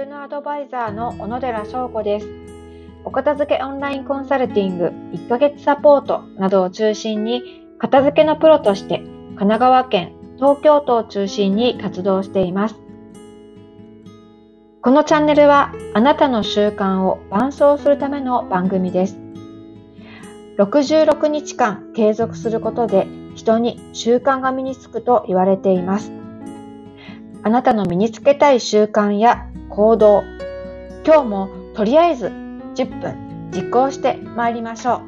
収納アドバイザーの小野寺翔子です。お片付けオンラインコンサルティング1ヶ月サポートなどを中心に片付けのプロとして神奈川県、東京都を中心に活動しています。このチャンネルはあなたの習慣を伴走するための番組です。66日間継続することで人に習慣が身につくと言われています。あなたの身につけたい習慣や行動、今日もとりあえず10分実行してまいりましょう。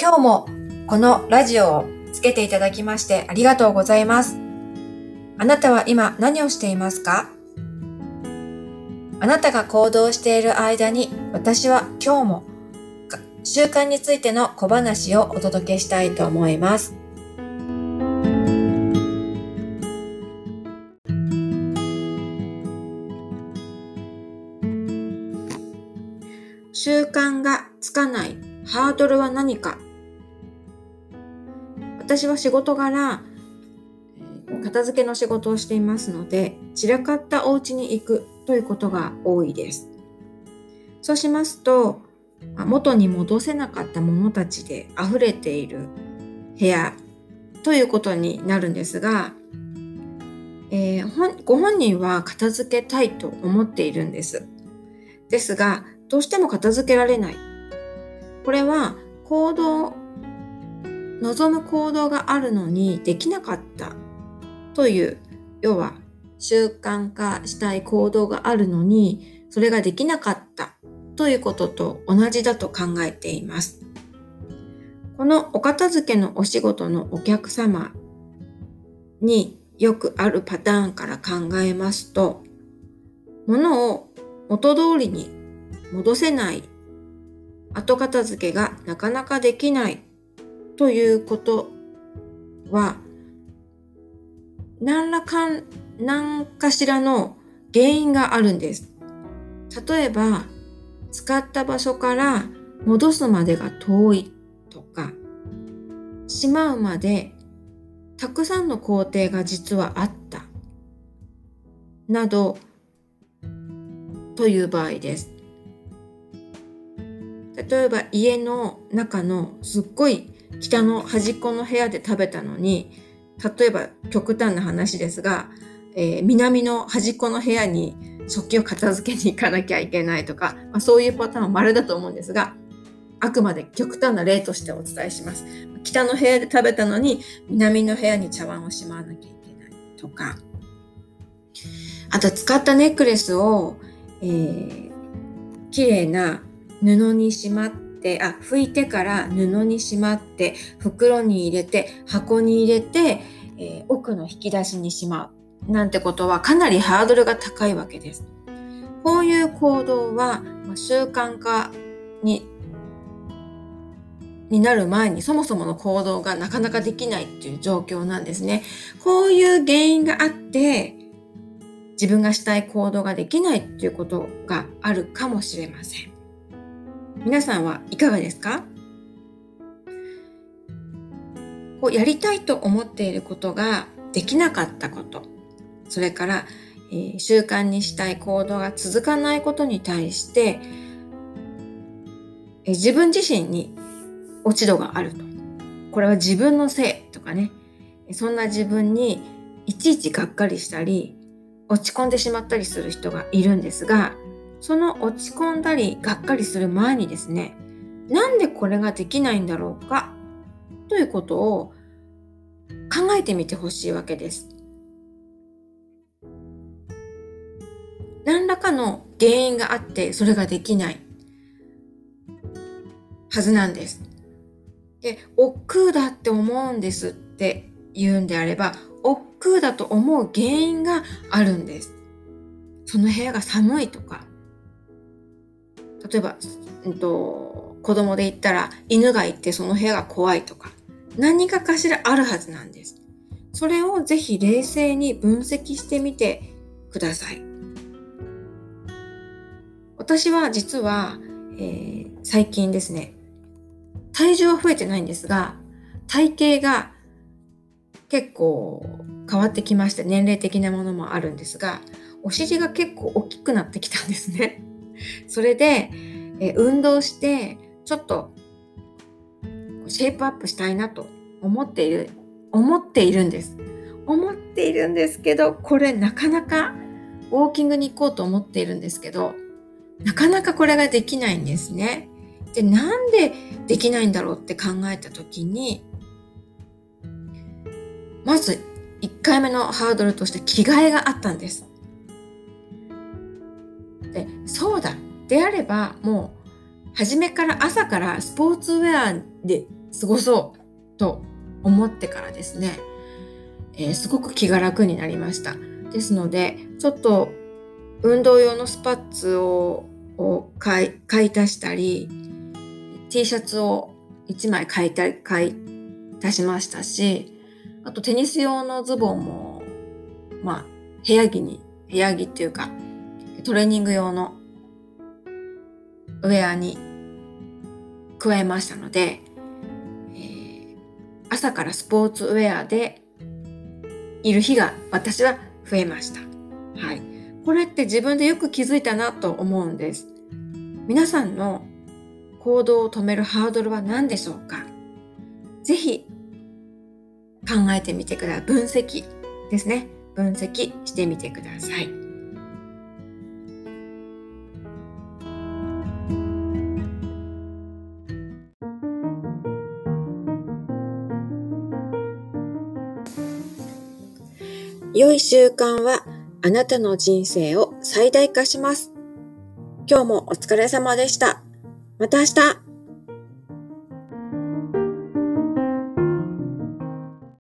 今日もこのラジオをつけていただきましてありがとうございます。あなたは今何をしていますか？あなたが行動している間に私は今日も習慣についての小話をお届けしたいと思います。習慣がつかないハードルは何か？私は仕事柄片付けの仕事をしていますので散らかったお家に行くということが多いです。そうしますと、元に戻せなかったものたちで溢れている部屋ということになるんですが、えー、ご本人は片付けたいと思っているんです。ですが、どうしても片付けられない。これは行動、望む行動があるのにできなかったという、要は習慣化したい行動があるのに、それができなかったということと同じだと考えています。このお片付けのお仕事のお客様によくあるパターンから考えますと、物を元通りに戻せない、後片付けがなかなかできないということは、何らかん何かしらの原因があるんです。例えば、使った場所から戻すまでが遠いとか、しまうまでたくさんの工程が実はあった。など、という場合です。例えば家の中のすっごい北の端っこの部屋で食べたのに、例えば極端な話ですが、えー、南の端っこの部屋に食器を片付けに行かなきゃいけないとか、まあ、そういうパターンは丸だと思うんですが、あくまで極端な例としてお伝えします。北の部屋で食べたのに、南の部屋に茶碗をしまわなきゃいけないとか、あと使ったネックレスを、えー、綺麗な布にしまって、あ、拭いてから布にしまって、袋に入れて、箱に入れて、えー、奥の引き出しにしまう。なんてことはかなりハードルが高いわけです。こういう行動は、習慣化にになる前にそもそもの行動がなかなかできないっていう状況なんですね。こういう原因があって自分がしたい行動ができないっていうことがあるかもしれません。皆さんはいかがですか？こうやりたいと思っていることができなかったこと。それから、えー、習慣にしたい行動が続かないことに対して、えー、自分自身に落ち度があると。これは自分のせいとかね。そんな自分にいちいちがっかりしたり、落ち込んでしまったりする人がいるんですが、その落ち込んだりがっかりする前にですね、なんでこれができないんだろうかということを考えてみてほしいわけです。何らかの原因があってそれができないはずなんです。で、億劫だって思うんですって言うんであれば、億劫だと思う原因があるんです。その部屋が寒いとか、例えば、うんと、子供で言ったら犬がいてその部屋が怖いとか、何かかしらあるはずなんです。それをぜひ冷静に分析してみてください。私は実は、えー、最近ですね、体重は増えてないんですが、体型が結構変わってきまして年齢的なものもあるんですがお尻が結構大きくなってきたんですね。それで、え運動してちょっとシェイプアップしたいなと思っている思っているんです。思っているんですけどこれなかなかウォーキングに行こうと思っているんですけどなかなかこれができないんですね。でなんでできないんだろうって考えた時にまず1回目のハードルとして着替えがあったんです。でそうだであればもう初めから朝からスポーツウェアで過ごそうと思ってからですね、えー、すごく気が楽になりました。ですのでちょっと運動用のスパッツを買い買い足したり T シャツを1枚買いた買い足しましたしあとテニス用のズボンも、まあ、部屋着に、部屋着っていうか、トレーニング用のウェアに加えましたので、えー、朝からスポーツウェアでいる日が私は増えました。はい。これって自分でよく気づいたなと思うんです。皆さんの行動を止めるハードルは何でしょうか？ぜひ考えてみてください。分析ですね。分析してみてください。良い習慣はあなたの人生を最大化します。今日もお疲れ様でした。また明日